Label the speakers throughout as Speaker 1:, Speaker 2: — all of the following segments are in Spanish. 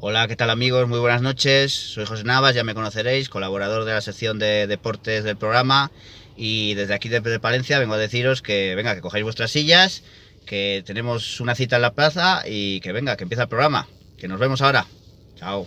Speaker 1: Hola, ¿qué tal amigos? Muy buenas noches. Soy José Navas, ya me conoceréis, colaborador de la sección de deportes del programa. Y desde aquí de Palencia vengo a deciros que venga, que cojáis vuestras sillas, que tenemos una cita en la plaza y que venga, que empieza el programa. Que nos vemos ahora. Chao.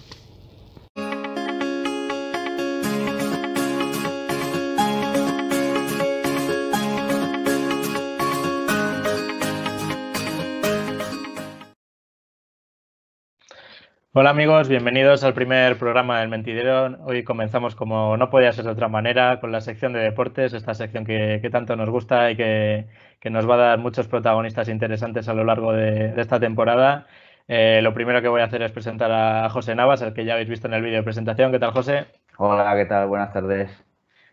Speaker 2: Hola amigos, bienvenidos al primer programa del Mentidero. Hoy comenzamos como no podía ser de otra manera con la sección de deportes, esta sección que, tanto nos gusta y que, nos va a dar muchos protagonistas interesantes a lo largo de, esta temporada. Eh, lo primero que voy a hacer es presentar a José Navas, el que ya habéis visto en el vídeo de presentación. ¿Qué tal, José?
Speaker 3: Hola, ¿qué tal? Buenas tardes.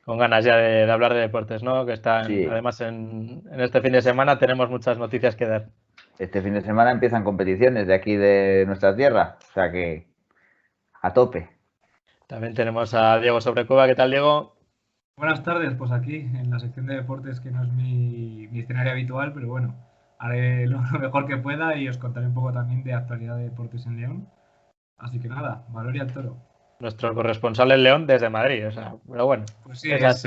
Speaker 2: Con ganas ya de, hablar de deportes, ¿no? Que están, además, en este fin de semana tenemos muchas noticias que dar
Speaker 3: este fin de semana empiezan competiciones de aquí de nuestra tierra, o sea que a tope.
Speaker 2: También tenemos a Diego Sobrecueva. ¿Qué tal, Diego?
Speaker 4: Buenas tardes, pues aquí en la sección de deportes que no es mi, escenario habitual, pero bueno, haré lo, mejor que pueda y os contaré un poco también de actualidad de deportes en León. Así que nada, Valoria el toro.
Speaker 2: Nuestro corresponsal en León desde Madrid, o sea, pero bueno.
Speaker 4: Pues sí, es,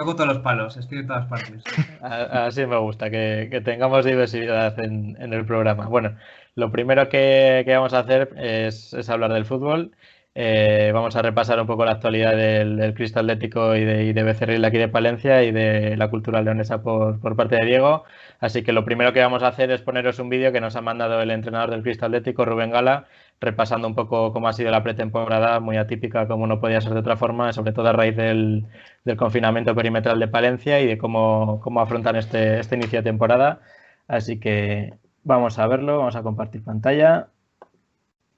Speaker 4: Toco todos los palos, estoy en todas partes.
Speaker 2: Así me gusta, que, tengamos diversidad en, el programa. Bueno, lo primero que, vamos a hacer es, hablar del fútbol. Eh, vamos a repasar un poco la actualidad del, del Cristo Atlético y de, y de Becerril aquí de Palencia y de la cultura leonesa por, parte de Diego. Así que lo primero que vamos a hacer es poneros un vídeo que nos ha mandado el entrenador del Cristo Atlético, Rubén Gala, repasando un poco cómo ha sido la pretemporada, muy atípica como no podía ser de otra forma, sobre todo a raíz del, confinamiento perimetral de Palencia y de cómo, cómo afrontan este, este inicio de temporada. Así que vamos a verlo, vamos a compartir pantalla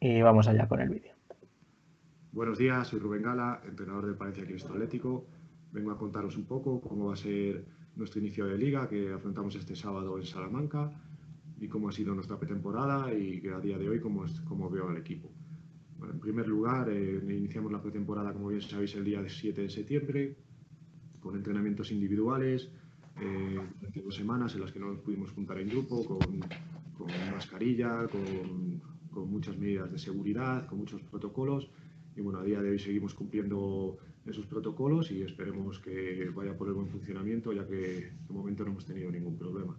Speaker 2: y vamos allá con el vídeo.
Speaker 5: Buenos días, soy Rubén Gala, entrenador del Palencia Cristo Atlético. Vengo a contaros un poco cómo va a ser nuestro inicio de liga que afrontamos este sábado en Salamanca y cómo ha sido nuestra pretemporada y a día de hoy cómo, es, cómo veo al equipo. en primer lugar, eh, iniciamos la pretemporada, como bien sabéis, el día 7 de septiembre, con entrenamientos individuales, eh, durante dos semanas en las que no nos pudimos juntar en grupo, con, mascarilla, con, muchas medidas de seguridad, con muchos protocolos. Y bueno, a día de hoy seguimos cumpliendo esos protocolos y esperemos que vaya por el buen funcionamiento, ya que de momento no hemos tenido ningún problema.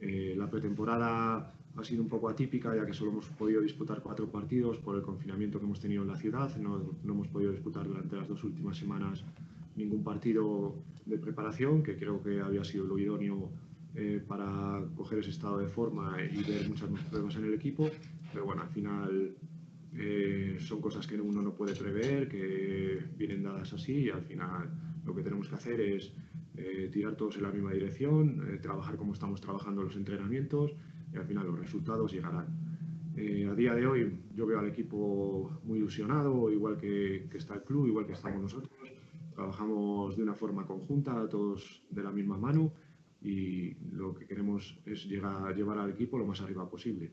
Speaker 5: Eh, la pretemporada ha sido un poco atípica, ya que solo hemos podido disputar cuatro partidos por el confinamiento que hemos tenido en la ciudad. No, hemos podido disputar durante las dos últimas semanas ningún partido de preparación, que creo que había sido lo idóneo eh, para coger ese estado de forma y ver muchas pruebas en el equipo. Pero bueno, al final eh, son cosas que uno no puede prever, que vienen dadas así y al final lo que tenemos que hacer es eh, tirar todos en la misma dirección, eh, trabajar como estamos trabajando los entrenamientos y al final los resultados llegarán. A día de hoy yo veo al equipo muy ilusionado, igual que, está el club, igual que estamos nosotros. Trabajamos de una forma conjunta, todos de la misma mano y lo que queremos es llegar, llevar al equipo lo más arriba posible.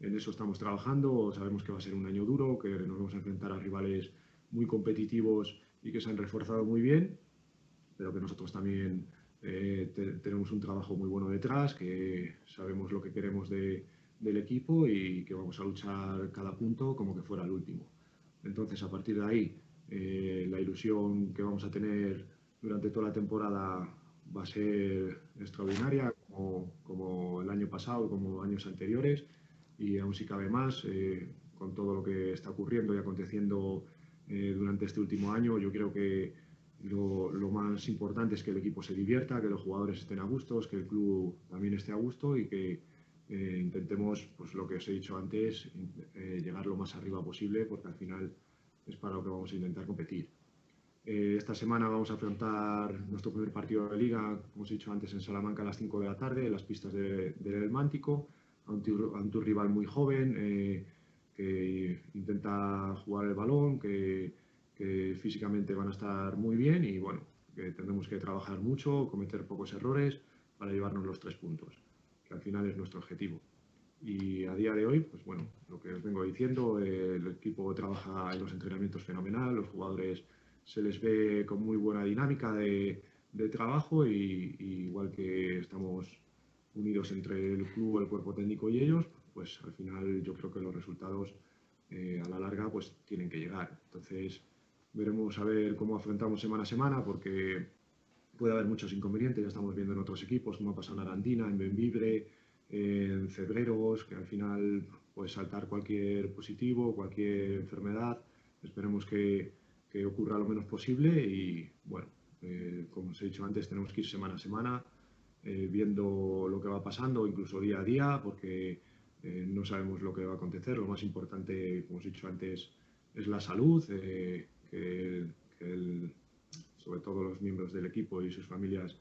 Speaker 5: En eso estamos trabajando, sabemos que va a ser un año duro, que nos vamos a enfrentar a rivales muy competitivos y que se han reforzado muy bien pero que nosotros también eh, tenemos un trabajo muy bueno detrás, que sabemos lo que queremos de, del equipo y que vamos a luchar cada punto como que fuera el último. Entonces, a partir de ahí, eh, la ilusión que vamos a tener durante toda la temporada va a ser extraordinaria, como, como el año pasado como años anteriores, y aún si cabe más, eh, con todo lo que está ocurriendo y aconteciendo durante este último año, yo creo que lo, más importante es que el equipo se divierta, que los jugadores estén a gusto, que el club también esté a gusto y que eh, intentemos, pues lo que os he dicho antes, eh, llegar lo más arriba posible, porque al final es para lo que vamos a intentar competir. Eh, esta semana vamos a afrontar nuestro primer partido de liga, como os he dicho antes, en Salamanca a las 5 de la tarde, en las pistas del El Mántico, a un, a un rival muy joven que intenta jugar el balón, que físicamente van a estar muy bien y bueno, que tendremos que trabajar mucho, cometer pocos errores para llevarnos los tres puntos, que al final es nuestro objetivo. Y a día de hoy, pues bueno, lo que os vengo diciendo, el equipo trabaja en los entrenamientos fenomenal, los jugadores se les ve con muy buena dinámica de trabajo y, igual que estamos unidos entre el club, el cuerpo técnico y ellos, pues al final yo creo que los resultados eh, a la larga pues tienen que llegar. Entonces veremos a ver cómo afrontamos semana a semana porque puede haber muchos inconvenientes, ya estamos viendo en otros equipos, como ha pasado en Arandina, en Benvibre, en Cebreros, que al final puede saltar cualquier positivo, cualquier enfermedad. Esperemos que, que ocurra lo menos posible y bueno, eh, como os he dicho antes, tenemos que ir semana a semana eh, viendo lo que va pasando, incluso día a día, porque eh, no sabemos lo que va a acontecer. Lo más importante, como os he dicho antes, es la salud, que, sobre todo los miembros del equipo y sus familias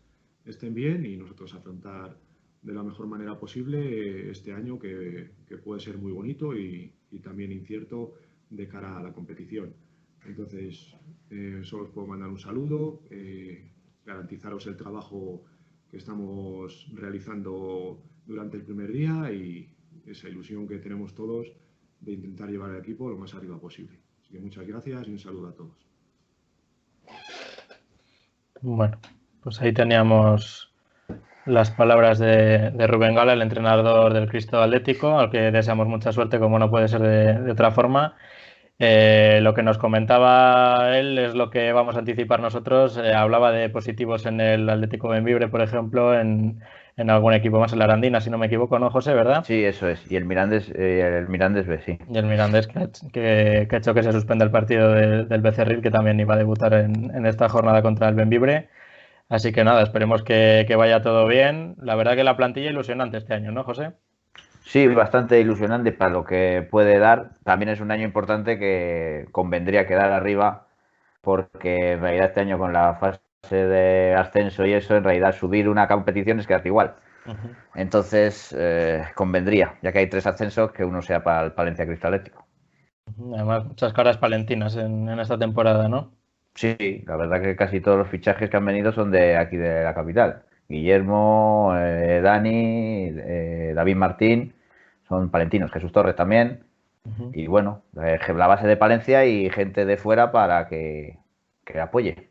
Speaker 5: estén bien y nosotros afrontar de la mejor manera posible este año que, puede ser muy bonito y, también incierto de cara a la competición. Entonces, eh, solo os puedo mandar un saludo, eh, garantizaros el trabajo que estamos realizando durante el primer día y esa ilusión que tenemos todos de intentar llevar el equipo lo más arriba posible. Así que muchas gracias y un saludo a todos.
Speaker 2: Bueno, pues ahí teníamos las palabras de, Rubén Gala, el entrenador del Cristo Atlético, al que deseamos mucha suerte, como no puede ser de, otra forma. Eh, lo que nos comentaba él es lo que vamos a anticipar nosotros. Eh, hablaba de positivos en el Atlético Benvibre, por ejemplo, en, algún equipo más en la Arandina, si no me equivoco, ¿no, José? ¿Verdad?
Speaker 3: Sí, eso es. Y el Mirandés, eh, el Mirandés B, sí.
Speaker 2: Y el Mirandés que, ha hecho que se suspenda el partido del Becerril, que también iba a debutar en, en esta jornada contra el Benvibre. Así que nada, esperemos que, vaya todo bien. La verdad que la plantilla ilusionante este año, ¿no, José?
Speaker 3: Sí, bastante ilusionante para lo que puede dar. También es un año importante que convendría quedar arriba, porque en realidad este año con la fase de ascenso y eso, en realidad subir una competición es quedarte igual. Entonces, eh, convendría, ya que hay tres ascensos, que uno sea para el Palencia Cristalético.
Speaker 2: Además, muchas caras palentinas en esta temporada, ¿no?
Speaker 3: Sí, la verdad que casi todos los fichajes que han venido son de aquí de la capital. Guillermo, eh, Dani, eh, David Martín, son palentinos, Jesús Torres también. Y bueno, eh, la base de Palencia y gente de fuera para que, apoye.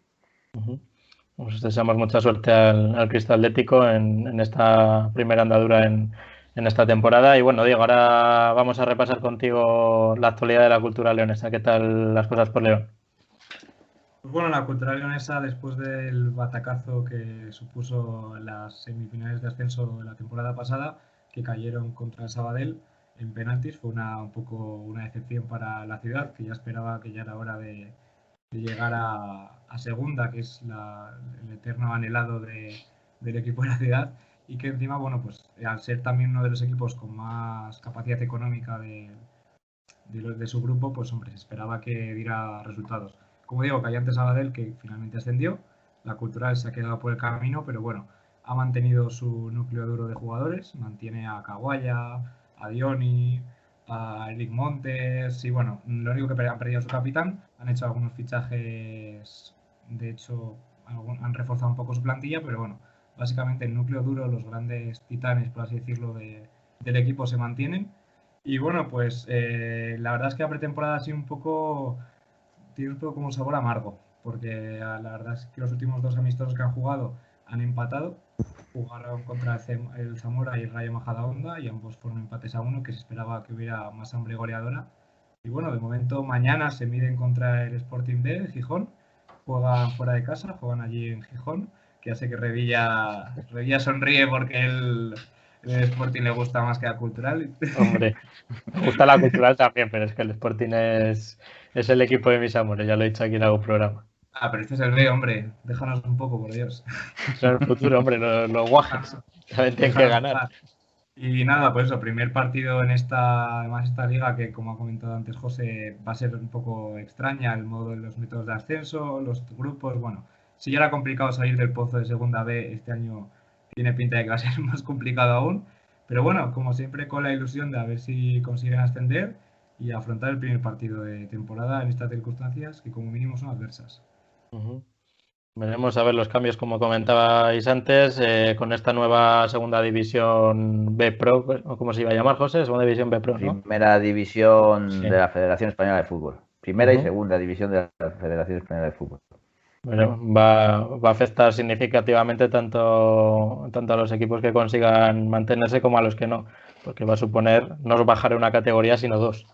Speaker 2: Pues deseamos mucha suerte al, al Cristal Atlético en, esta primera andadura en, en esta temporada. Y bueno, Diego, ahora vamos a repasar contigo la actualidad de la cultura leonesa. ¿Qué tal las cosas por León?
Speaker 4: Pues bueno, la cultural leonesa, después del batacazo que supuso las semifinales de ascenso de la temporada pasada, que cayeron contra el Sabadell en penaltis, fue una, un poco una decepción para la ciudad, que ya esperaba que ya era hora de, llegar a, segunda, que es el eterno anhelado del equipo de la ciudad, y que encima, bueno, pues al ser también uno de los equipos con más capacidad económica de, de, de su grupo, pues hombre, se esperaba que diera resultados. Como digo, antes Sabadell, que finalmente ascendió. La cultural se ha quedado por el camino, pero bueno, ha mantenido su núcleo duro de jugadores. Mantiene a Caguaya, a Dioni, a Eric Montes. Y bueno, lo único que han perdido su capitán. Han hecho algunos fichajes, de hecho, han reforzado un poco su plantilla, pero bueno, básicamente el núcleo duro, los grandes titanes, por así decirlo, del equipo se mantienen. Y bueno, pues eh, la verdad es que la pretemporada ha sido un poco tiene un poco como sabor amargo, porque la verdad es que los últimos dos amistosos que han jugado han empatado. Jugaron contra el Zamora y el Rayo Majadahonda y ambos fueron empates a uno, que se esperaba que hubiera más hambre goleadora. Y bueno, de momento mañana se miden contra el Sporting B de Gijón. Juegan fuera de casa, juegan allí en Gijón, que hace que Revilla, Revilla sonríe porque el, el Sporting le gusta más que la cultural.
Speaker 2: Hombre, me gusta la cultural también, pero es que el Sporting es, es el equipo de mis amores, ya lo he dicho aquí en algún programa.
Speaker 4: Ah, pero este es el B, hombre. Déjanos un poco, por Dios.
Speaker 2: Es el futuro, hombre, los, los guajas. También tienen que ganar.
Speaker 4: Y nada, pues eso, primer partido en esta, además esta liga que, como ha comentado antes José, va a ser un poco extraña el modo de los métodos de ascenso, los grupos, bueno, si ya era complicado salir del pozo de segunda B, este año tiene pinta de que va a ser más complicado aún. Pero bueno, como siempre, con la ilusión de a ver si consiguen ascender y afrontar el primer partido de temporada en estas circunstancias que como mínimo son adversas.
Speaker 2: Veremos a ver los cambios, como comentabais antes, eh, con esta nueva segunda división B Pro, o como se iba a llamar, José, segunda división B Pro.
Speaker 3: Primera división de la Federación Española de Fútbol. Primera y segunda división de la Federación Española de Fútbol.
Speaker 2: Bueno, va, va, a afectar significativamente tanto, tanto a los equipos que consigan mantenerse como a los que no, porque va a suponer no bajar una categoría, sino dos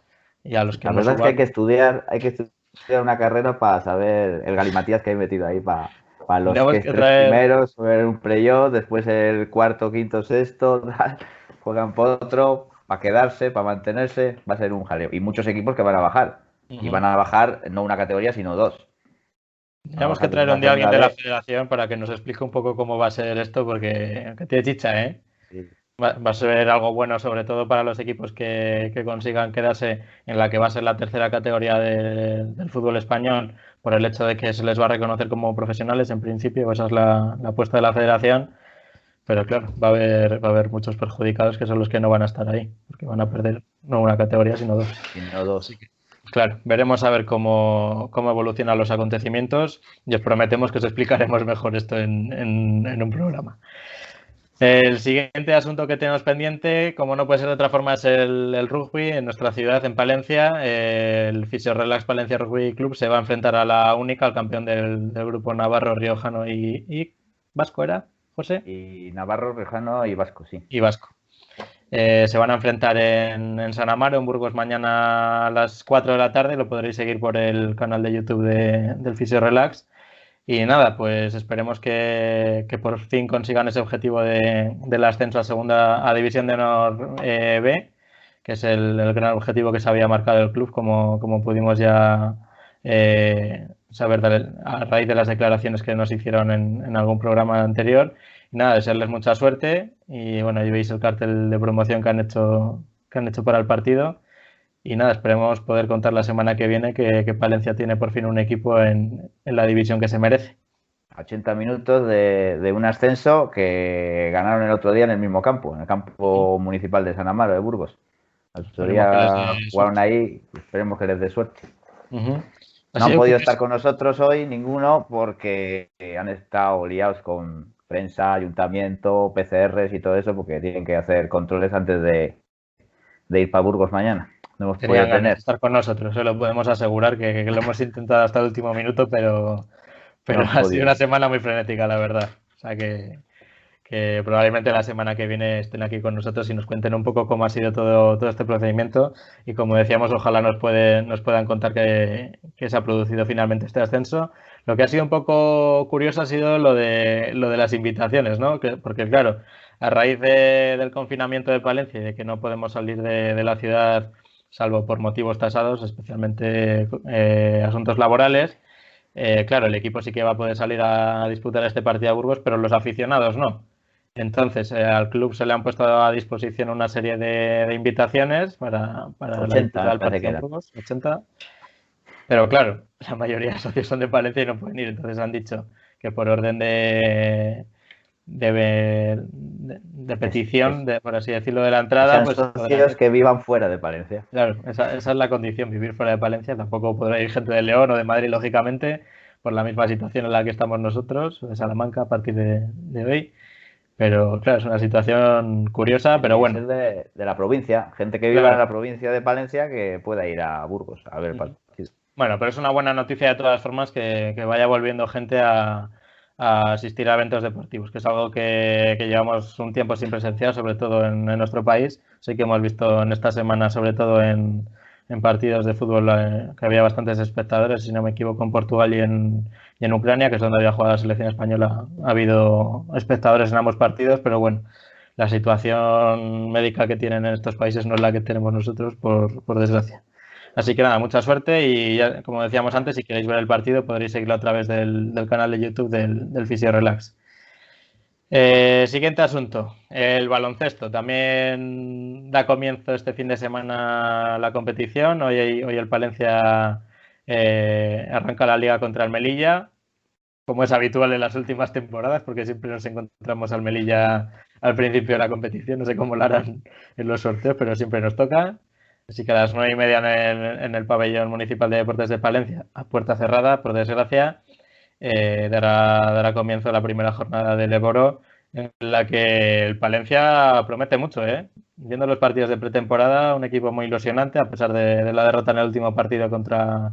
Speaker 2: Y a los que
Speaker 3: La
Speaker 2: no
Speaker 3: verdad es que hay que estudiar, hay que estudiar una carrera para saber el galimatías que hay metido ahí para, para los que
Speaker 2: que traer-
Speaker 3: primeros, ver un playoff, después el cuarto, quinto, sexto, juegan por otro, para quedarse, para mantenerse, va a ser un jaleo. Y muchos equipos que van a bajar. Y van a bajar no una categoría, sino dos.
Speaker 2: Tenemos que traer un día a alguien de la federación para que nos explique un poco cómo va a ser esto, porque que tiene chicha, ¿eh?
Speaker 3: Sí.
Speaker 2: Va, va a ser algo bueno, sobre todo para los equipos que, que consigan quedarse en la que va a ser la tercera categoría de- del fútbol español, por el hecho de que se les va a reconocer como profesionales, en principio, esa es la, la apuesta de la federación. Pero claro, va a haber, va a haber muchos perjudicados que son los que no van a estar ahí, porque van a perder no una categoría, sino dos.
Speaker 3: Sino dos.
Speaker 2: Claro, veremos a ver cómo, cómo evolucionan los acontecimientos y os prometemos que os explicaremos mejor esto en, en- en un programa. El siguiente asunto que tenemos pendiente, como no puede ser de otra forma, es el, el rugby en nuestra ciudad, en Palencia. Eh, El Fisio Relax Palencia Rugby Club se va a enfrentar a la única, al campeón del, del grupo Navarro, Riojano y, y Vasco, ¿era, José?
Speaker 3: Y Navarro, Rejano y Vasco, sí.
Speaker 2: y Vasco. Eh, se van a enfrentar en, en San Amaro, en Burgos, mañana a las 4 de la tarde. Lo podréis seguir por el canal de YouTube de- del Fisio Relax. Y nada, pues esperemos que, que por fin consigan ese objetivo de, del ascenso a segunda a División de Honor eh, B, que es el, el gran objetivo que se había marcado el club, como, como pudimos ya eh, saber a raíz de las declaraciones que nos hicieron en, en algún programa anterior. Y nada, desearles mucha suerte y bueno, ahí veis el cartel de promoción que han hecho, que han hecho para el partido. Y nada, esperemos poder contar la semana que viene que, que Palencia tiene por fin un equipo en, en la división que se merece.
Speaker 3: 80 minutos de, de un ascenso que ganaron el otro día en el mismo campo, en el campo municipal de San Amaro de Burgos. El otro día jugaron ahí, esperemos que les dé suerte. No han podido
Speaker 2: curioso.
Speaker 3: estar con nosotros hoy ninguno porque han estado liados con prensa, ayuntamiento, PCRs y todo eso porque tienen que hacer controles antes de, de ir para Burgos mañana. No hemos podido tener.
Speaker 2: estar con nosotros, se lo podemos asegurar que, que lo hemos intentado hasta el último minuto, pero, pero
Speaker 3: No
Speaker 2: ha
Speaker 3: podido.
Speaker 2: sido una semana muy frenética, la verdad. O sea que, que probablemente la semana que viene estén aquí con nosotros y nos cuenten un poco cómo ha sido todo, todo este procedimiento. Y como decíamos, ojalá nos, puede, nos puedan contar que, que se ha producido finalmente este ascenso. Lo que ha sido un poco curioso ha sido lo de, lo de las invitaciones, ¿no? Que- porque claro, a raíz de- del confinamiento de Palencia y de que no podemos salir de, de la ciudad salvo por motivos tasados, especialmente eh, asuntos laborales. Eh, claro, el equipo sí que va a poder salir a disputar este partido a Burgos, pero los aficionados no. Entonces, eh, al club se le han puesto a disposición una serie de, de invitaciones para, para la
Speaker 3: 80
Speaker 2: disputa del
Speaker 3: me parece
Speaker 2: partido
Speaker 3: que
Speaker 2: en
Speaker 3: eran.
Speaker 2: Burgos, 80. Pero claro, la mayoría de socios son de Palencia y no pueden ir, entonces han dicho que por orden de, de, de- de petición, de, por así decirlo, de la entrada, pues
Speaker 3: socios que vivan fuera de Palencia.
Speaker 2: Claro, esa, esa es la condición, vivir fuera de Palencia. Tampoco podrá ir gente de León o de Madrid, lógicamente, por la misma situación en la que estamos nosotros, de Salamanca, a partir de, de hoy. Pero claro, es una situación curiosa, pero bueno,
Speaker 3: De, de la provincia, gente que viva
Speaker 2: Claro.
Speaker 3: en la provincia de Palencia que pueda ir a Burgos a ver el
Speaker 2: Ujú.
Speaker 3: partido.
Speaker 2: bueno, pero es una buena noticia de todas formas que, que vaya volviendo gente a, a asistir a eventos deportivos, que es algo que, llevamos un tiempo sin presenciar, sobre todo en, nuestro país. Sí que hemos visto en esta semana, sobre todo en, partidos de fútbol, eh, que había bastantes espectadores, si no me equivoco, en Portugal y en, y en Ucrania, que es donde había jugado la selección española. Ha habido espectadores en ambos partidos, pero bueno, la situación médica que tienen en estos países no es la que tenemos nosotros, por desgracia. Así que nada, mucha suerte y ya, como decíamos antes, si queréis ver el partido podréis seguirlo a través del, canal de YouTube del, del Fisio Relax. Eh, siguiente asunto, el baloncesto. También da comienzo este fin de semana la competición. Hoy, hoy el Palencia eh, arranca la liga contra el Melilla, como es habitual en las últimas temporadas, porque siempre nos encontramos al Melilla al principio de la competición. No sé cómo lo harán en los sorteos, pero siempre nos toca. Así que a las nueve y media en el, en el pabellón municipal de deportes de Palencia, a puerta cerrada, por desgracia, eh, dará, dará comienzo la primera jornada del Eboro, en la que el Palencia promete mucho, ¿eh? Viendo los partidos de pretemporada, un equipo muy ilusionante, a pesar de, de la derrota en el último partido contra,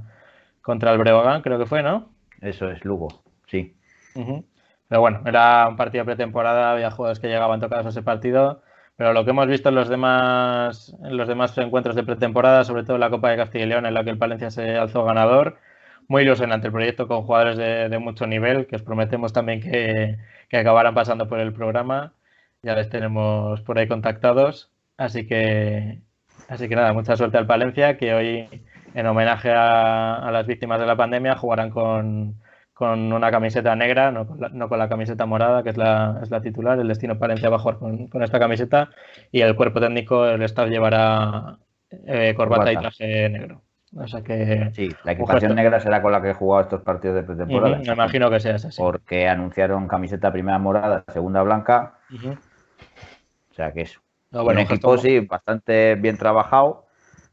Speaker 2: contra el Breogán, creo que fue, ¿no?
Speaker 3: Eso es Lugo, sí.
Speaker 2: Uh -huh. Pero bueno, era un partido pretemporada, había jugadores que llegaban tocados a ese partido, Pero lo que hemos visto en los demás, en los demás encuentros de pretemporada, sobre todo en la Copa de Castilla y León, en la que el Palencia se alzó ganador, muy ilusionante el proyecto con jugadores de, mucho nivel, que os prometemos también que, que, acabarán pasando por el programa. Ya les tenemos por ahí contactados. Así que, así que nada, mucha suerte al Palencia, que hoy, en homenaje a las víctimas de la pandemia, jugarán con, con una camiseta negra, no con, la, no con la camiseta morada, que es la, es la, titular. El destino Palencia va a jugar con, con, esta camiseta y el cuerpo técnico, el staff llevará eh, corbata, corbata, y traje negro. O sea que.
Speaker 3: Sí, la equipación negra será con la que he jugado estos partidos de pretemporada.
Speaker 2: Uh -huh, me imagino que sea así.
Speaker 3: Porque anunciaron camiseta primera morada, segunda blanca. Uh -huh. O sea que eso. No, bueno, un equipo, sí, bastante bien trabajado.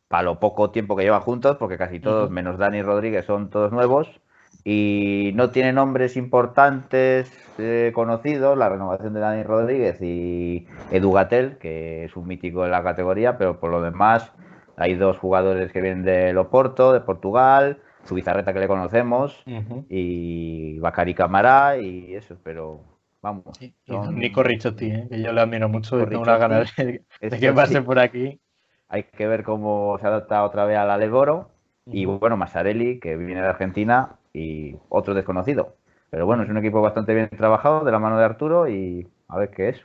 Speaker 3: Para lo poco tiempo que llevan juntos, porque casi todos, uh -huh. menos Dani Rodríguez, son todos nuevos y no tiene nombres importantes eh, conocidos, la renovación de Dani Rodríguez y Edu Gatel, que es un mítico de la categoría, pero por lo demás hay dos jugadores que vienen de Loporto, de Portugal, su bizarreta que le conocemos, uh -huh. y Bacari Camará y eso, pero vamos.
Speaker 2: Sí, son... Nico Ricciotti, ¿eh? que yo le admiro mucho y tengo una ganas de, de que pase sí. por aquí.
Speaker 3: Hay que ver cómo se adapta otra vez a la Leboro. Uh -huh. Y bueno, Massarelli, que viene de Argentina, y otro desconocido. Pero bueno, es un equipo bastante bien trabajado de la mano de Arturo y a ver qué es.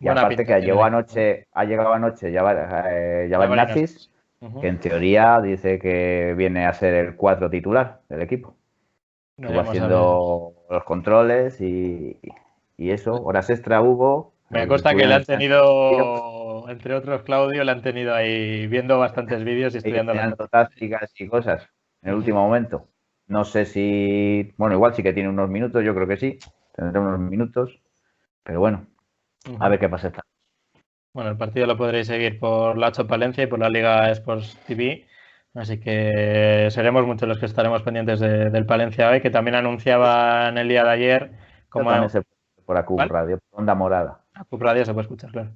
Speaker 3: Y Buena aparte que llegó anoche, ha llegado anoche ya eh, Nazis, uh -huh. que en teoría dice que viene a ser el 4 titular del equipo. No, Estuvo haciendo los controles y, y, eso, horas extra hubo.
Speaker 2: Me consta que le han tenido, entre otros Claudio, le han tenido ahí viendo bastantes vídeos y estudiando
Speaker 3: las tácticas y cosas en el último momento. No sé si, bueno, igual sí que tiene unos minutos, yo creo que sí, tendrá unos minutos, pero bueno, a ver qué pasa esta.
Speaker 2: Bueno, el partido lo podréis seguir por la 8 Palencia y por la Liga Sports TV, así que seremos muchos los que estaremos pendientes de, del Palencia hoy, que también anunciaban el día de ayer como...
Speaker 3: Se por ACUP ¿vale? Radio, por Onda Morada.
Speaker 2: ACUP Radio se puede escuchar, claro.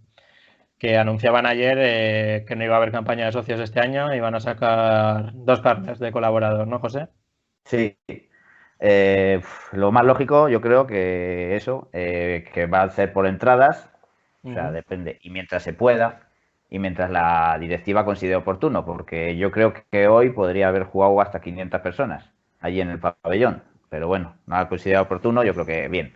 Speaker 2: Que anunciaban ayer eh, que no iba a haber campaña de socios este año y van a sacar dos cartas de colaborador, ¿no, José?
Speaker 3: Sí. Eh, lo más lógico, yo creo que eso, eh, que va a ser por entradas, uh -huh. o sea, depende, y mientras se pueda, y mientras la directiva considere oportuno, porque yo creo que hoy podría haber jugado hasta 500 personas allí en el pabellón, pero bueno, no ha considerado oportuno, yo creo que bien.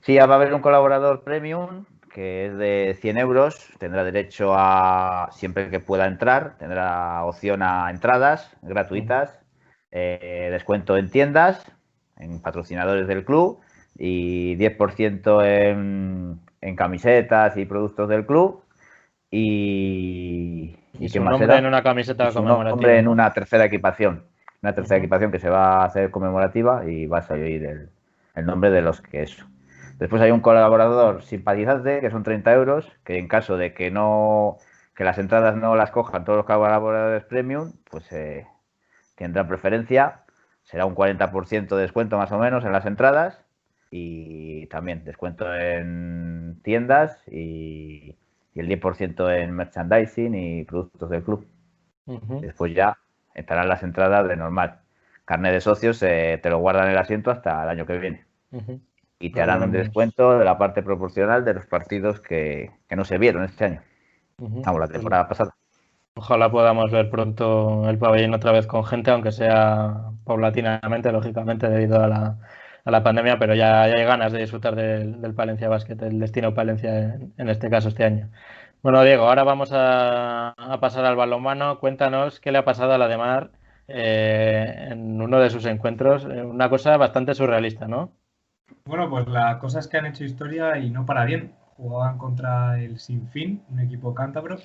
Speaker 3: Sí, va a haber un colaborador premium que es de 100 euros, tendrá derecho a, siempre que pueda entrar, tendrá opción a entradas gratuitas eh, descuento en tiendas, en patrocinadores del club y 10% en, en, camisetas y productos del club. Y,
Speaker 2: y, y más era? en una camiseta
Speaker 3: y conmemorativa. en una tercera equipación. Una tercera uh -huh. equipación que se va a hacer conmemorativa y vas a oír el, el nombre de los que eso. Después hay un colaborador simpatizante que son 30 euros, que en caso de que no que las entradas no las cojan todos los colaboradores premium, pues eh, tendrá preferencia, será un 40% de descuento más o menos en las entradas y también descuento en tiendas y, y el 10% en merchandising y productos del club. Uh -huh. Después ya estarán las entradas de normal. Carnet de socios eh, te lo guardan en el asiento hasta el año que viene. Uh -huh. Y te harán un descuento de la parte proporcional de los partidos que, que no se vieron este año. Vamos, la temporada pasada.
Speaker 2: Ojalá podamos ver pronto el pabellón otra vez con gente, aunque sea paulatinamente, lógicamente, debido a la, a la pandemia, pero ya, ya, hay ganas de disfrutar del, del Palencia Basket, del destino Palencia en, este caso este año. Bueno, Diego, ahora vamos a, a, pasar al balonmano. Cuéntanos qué le ha pasado a la de Mar eh, en uno de sus encuentros. Eh, una cosa bastante surrealista, ¿no?
Speaker 4: Bueno, pues la cosa es que han hecho historia y no para bien. Jugaban contra el Sinfín, un equipo cántabro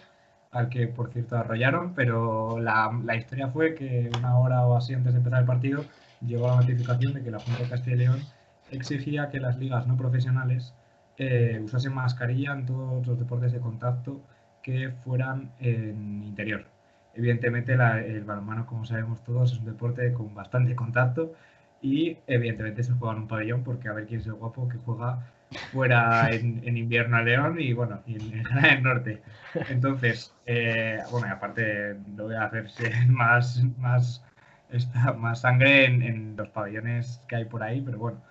Speaker 4: al que por cierto arrollaron, pero la, la, historia fue que una hora o así antes de empezar el partido llegó la notificación de que la Junta de Castilla y León exigía que las ligas no profesionales eh, usasen mascarilla en todos los deportes de contacto que fueran en interior. Evidentemente el balonmano, como sabemos todos, es un deporte con bastante contacto y evidentemente se juega en un pabellón porque a ver quién es el guapo que juega fuera en, en, invierno a León y bueno, y en, en el norte. Entonces, eh, bueno, y aparte lo voy a hacer más, más, esta, más sangre en, en, los pabellones que hay por ahí, pero bueno,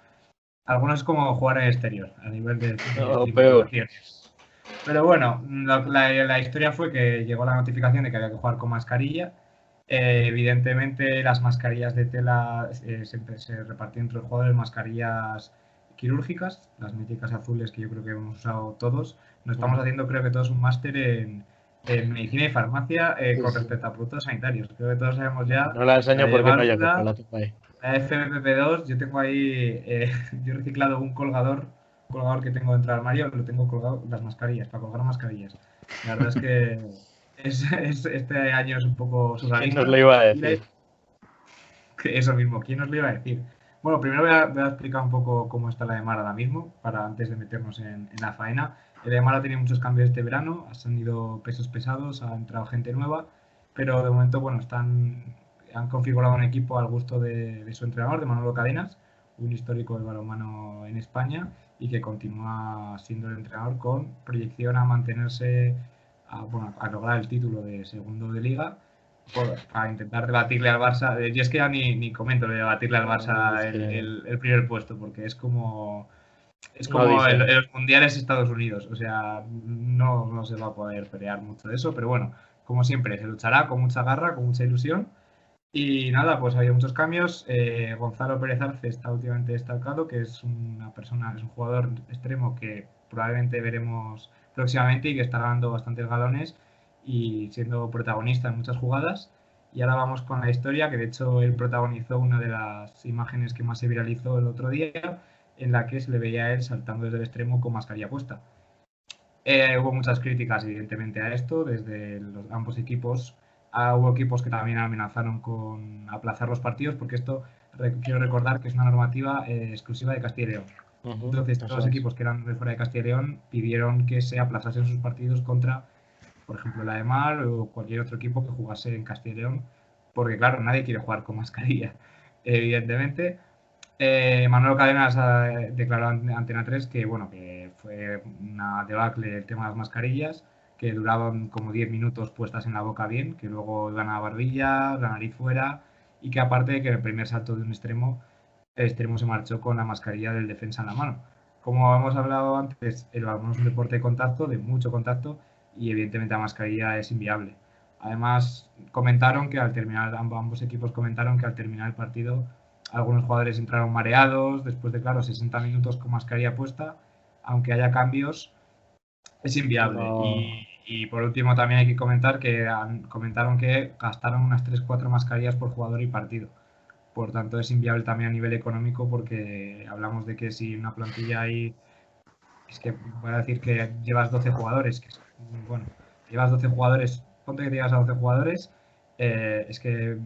Speaker 4: algunos como jugar en exterior, a nivel de,
Speaker 2: no, peor.
Speaker 4: Pero bueno, la, la, historia fue que llegó la notificación de que había que jugar con mascarilla. Eh, evidentemente, las mascarillas de tela eh, se, se, repartían entre los jugadores mascarillas quirúrgicas, las míticas azules que yo creo que hemos usado todos. Nos estamos haciendo, creo que todos, un máster en, en medicina y farmacia eh, con respecto a productos sanitarios. Creo que todos sabemos ya.
Speaker 2: No la enseño porque no hay la
Speaker 4: ahí. La FFP2, yo tengo ahí, eh, yo he reciclado un colgador, un colgador que tengo dentro del armario, lo tengo colgado las mascarillas, para colgar mascarillas. La verdad es que es, este año es un poco
Speaker 2: surrealista. ¿Quién nos lo iba a decir?
Speaker 4: Eso mismo, ¿quién nos lo iba a decir? Bueno, primero voy a, explicar un poco cómo está la de Mar ahora mismo, para antes de meternos en, la faena. El de Mar ha tenido muchos cambios este verano, han ido pesos pesados, ha entrado gente nueva, pero de momento, bueno, están han configurado un equipo al gusto de, su entrenador, de Manolo Cadenas, un histórico del balonmano en España y que continúa siendo el entrenador con proyección a mantenerse, a, bueno, a lograr el título de segundo de liga, para intentar debatirle al Barça. Eh, yo es que ya ni, ni comento de debatirle al Barça el, primer puesto, porque es como... Es como los mundiales Estados Unidos, o sea, no, no se va a poder pelear mucho de eso, pero bueno, como siempre, se luchará con mucha garra, con mucha ilusión y nada, pues ha habido muchos cambios. Eh, Gonzalo Pérez Arce está últimamente destacado, que es una persona, es un jugador extremo que probablemente veremos próximamente y que está ganando bastantes galones y siendo protagonista en muchas jugadas. Y ahora vamos con la historia, que de hecho él protagonizó una de las imágenes que más se viralizó el otro día, en la que se le veía a él saltando desde el extremo con mascarilla puesta. Eh, hubo muchas críticas, evidentemente, a esto, desde los, ambos equipos Ah, hubo equipos que también amenazaron con aplazar los partidos, porque esto quiero recordar que es una normativa eh, exclusiva de Castilla y León. Entonces, todos los equipos que eran de fuera de Castilla y León pidieron que se aplazasen sus partidos contra, por ejemplo, la de Mar o cualquier otro equipo que jugase en Castilla y León, porque, claro, nadie quiere jugar con mascarilla, evidentemente. Eh, Manuel Cadenas declaró ante Antena 3 que, bueno, que fue una debacle el tema de las mascarillas que duraban como 10 minutos puestas en la boca bien, que luego iban a la barbilla, la nariz fuera, y que aparte de que el primer salto de un extremo, el extremo se marchó con la mascarilla del defensa en la mano. Como hemos hablado antes, el balón es un deporte de contacto, de mucho contacto, y evidentemente la mascarilla es inviable. Además, comentaron que al terminar, ambos equipos comentaron que al terminar el partido, algunos jugadores entraron mareados, después de, claro, 60 minutos con mascarilla puesta, aunque haya cambios, es inviable. Y, por último también hay que comentar que comentaron que gastaron unas 3-4 mascarillas por jugador y partido. Por tanto es inviable también a nivel económico porque hablamos de que si una plantilla hay, es que voy a decir que llevas 12 jugadores, que bueno, llevas 12 jugadores, ponte que llegas a 12 jugadores, eh, es que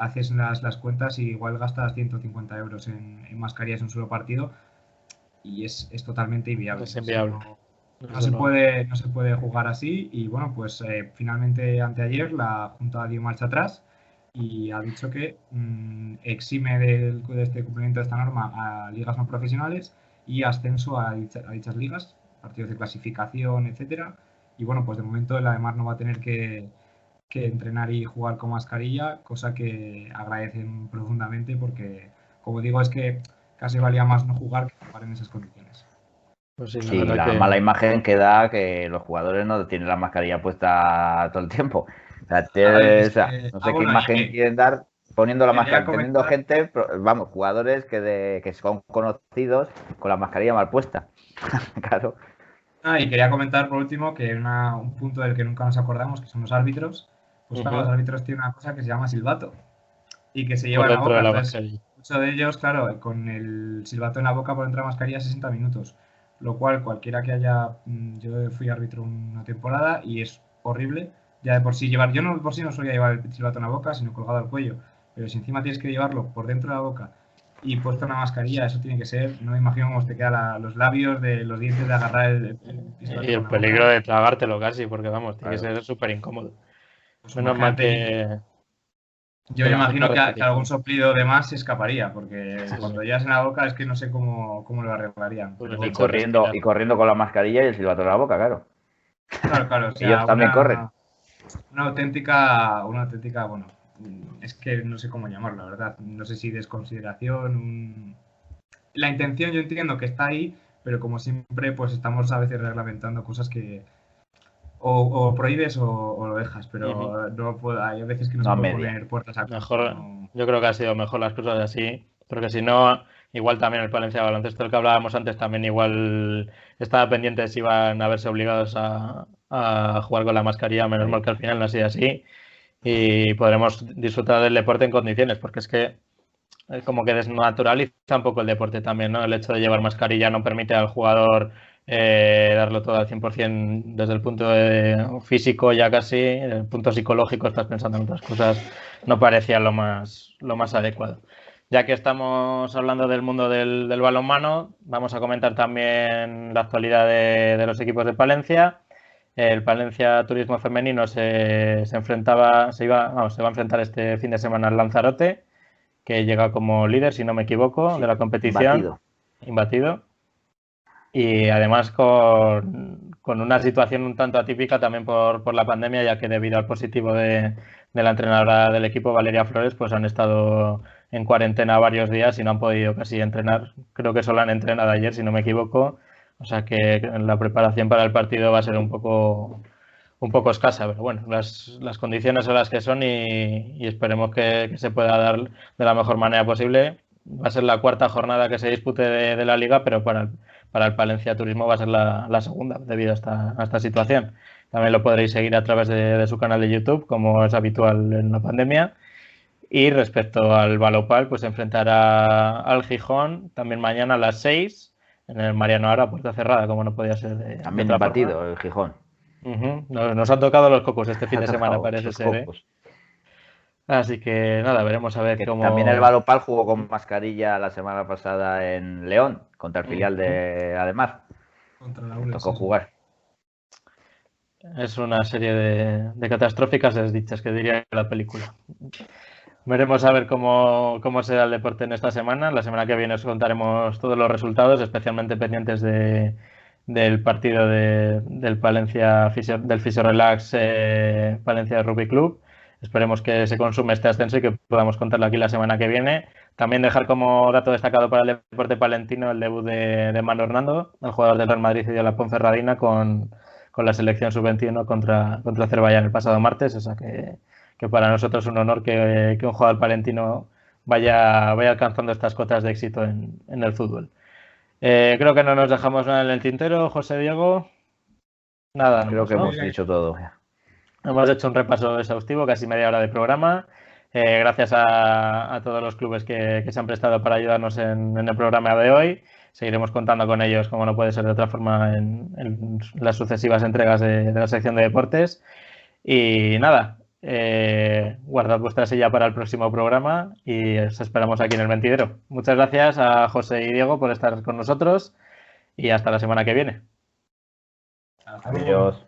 Speaker 4: haces las, las, cuentas y igual gastas 150 euros en, mascarillas en un solo partido y es, es totalmente inviable.
Speaker 2: Es inviable.
Speaker 4: No, se puede, no se puede jugar así y bueno, pues eh, finalmente anteayer la Junta dio marcha atrás y ha dicho que mm, exime de este cumplimiento de esta norma a ligas no profesionales y ascenso a, dichas ligas, partidos de clasificación, etcétera. Y bueno, pues de momento la además no va a tener que, que entrenar y jugar con mascarilla, cosa que agradecen profundamente porque, como digo, es que casi valía más no jugar que jugar en esas condiciones.
Speaker 3: Pues sí, la, mala imagen que da que los jugadores no tienen la mascarilla puesta todo el tiempo. O sea, no sé qué imagen quieren dar poniendo la mascarilla, teniendo gente, vamos, jugadores que, de, que son conocidos con la mascarilla mal puesta. claro.
Speaker 4: Ah, y quería comentar por último que un punto del que nunca nos acordamos, que son los árbitros. Pues los árbitros tienen una cosa que se llama silbato y que se lleva en la boca. muchos de ellos, claro, con el silbato en la boca por entrar a mascarilla 60 minutos. Lo cual cualquiera que haya, mm, yo fui árbitro una temporada y es horrible, ya de por sí llevar, yo no por sí no solía llevar el silbato en la boca, sino colgado al cuello, pero si encima tienes que llevarlo por dentro de la boca y puesto una mascarilla, eso tiene que ser, no me imagino cómo te quedan los labios de los dientes de agarrar el,
Speaker 2: Y el peligro de tragártelo casi, porque vamos, tiene que ser súper incómodo. Pues Menos mal que,
Speaker 4: yo me imagino que, algún soplido de más se escaparía, porque cuando llevas en la boca es que no sé cómo, cómo lo arreglarían.
Speaker 3: y, corriendo, y corriendo con la mascarilla y el silbato en la boca, claro.
Speaker 4: Claro, claro.
Speaker 3: Ellos también corren.
Speaker 4: Una auténtica, una auténtica, bueno, es que no sé cómo llamarlo, la verdad. No sé si desconsideración, La intención yo entiendo que está ahí, pero como siempre, pues estamos a veces reglamentando cosas que, o, o prohíbes o, o lo dejas, pero no puedo, hay veces que no,
Speaker 3: No,
Speaker 4: se puede poner puertas a
Speaker 2: Mejor, yo creo que ha sido mejor las cosas así, porque si no, igual también el Palencia Baloncesto, el que hablábamos antes, también igual estaba pendiente de si iban a verse obligados a, a jugar con la mascarilla, menos mal que al final no ha sido así, y podremos disfrutar del deporte en condiciones, porque es que eh, como que desnaturaliza un poco el deporte también, ¿no? El hecho de llevar mascarilla no permite al jugador eh, darlo todo al 100% desde el punto de- físico ya casi, el punto psicológico estás pensando en otras cosas, no parecía lo más, lo más adecuado. Ya que estamos hablando del mundo del, balonmano, vamos a comentar también la actualidad de los equipos de Palencia. El Palencia Turismo Femenino se, se enfrentaba, se iba, vamos, se va a enfrentar este fin de semana al Lanzarote, que llega como líder, si no me equivoco, de la competición
Speaker 3: Batido.
Speaker 2: imbatido. Y además con, con una situación un tanto atípica también por, por la pandemia, ya que debido al positivo de, de la entrenadora del equipo, Valeria Flores, pues han estado en cuarentena varios días y no han podido casi entrenar. Creo que solo han entrenado ayer, si no me equivoco. O sea que la preparación para el partido va a ser un poco, un poco escasa, pero bueno, las, las condiciones son las que son y, esperemos que, se pueda dar de la mejor manera posible. Va a ser la cuarta jornada que se dispute de, la liga, pero para el, para el Palencia Turismo va a ser la, segunda debido a esta, a situación. También lo podréis seguir a través de, de su canal de YouTube, como es habitual en la pandemia. Y respecto al Balopal, pues enfrentará al Gijón también mañana a las 6 en el Mariano Ara, puerta cerrada, como no podía ser de, de
Speaker 3: También batido
Speaker 2: forma.
Speaker 3: el Gijón.
Speaker 2: Nos, nos han tocado los cocos este fin de semana, parece ser. ¿eh? Así que nada, veremos a ver
Speaker 3: Que
Speaker 2: cómo.
Speaker 3: También el Balopal jugó con mascarilla la semana pasada en León, contra el filial de Ademar.
Speaker 4: contra la
Speaker 3: Le
Speaker 4: ULES,
Speaker 3: tocó
Speaker 4: sí.
Speaker 3: jugar.
Speaker 2: Es una serie de, de catastróficas desdichas que diría la película. Veremos a ver cómo, cómo será el deporte en esta semana. La semana que viene os contaremos todos los resultados, especialmente pendientes de, del partido de- del Palencia del Fisio Relax eh, Palencia Rugby Club. Esperemos que se consume este ascenso y que podamos contarlo aquí la semana que viene. También dejar como dato destacado para el deporte palentino el debut de, de Manu Hernando, el jugador del Real Madrid y de la Ponferradina con, con la selección sub-21 contra, contra Azerbaiyán el pasado martes. O sea que, que para nosotros es un honor que, que un jugador palentino vaya, vaya alcanzando estas cotas de éxito en, en el fútbol. Eh, creo que no nos dejamos nada en el tintero, José Diego. Nada,
Speaker 3: Creo que
Speaker 2: ¿no?
Speaker 3: hemos dicho todo.
Speaker 2: Hemos hecho un repaso exhaustivo, casi media hora de programa. Eh, gracias a, a todos los clubes que, que se han prestado para ayudarnos en, en el programa de hoy. Seguiremos contando con ellos, como no puede ser de otra forma, en, en las sucesivas entregas de, de la sección de deportes. Y nada, eh, guardad vuestra silla para el próximo programa y os esperamos aquí en el mentidero. Muchas gracias a José y Diego por estar con nosotros y hasta la semana que viene.
Speaker 3: Adiós.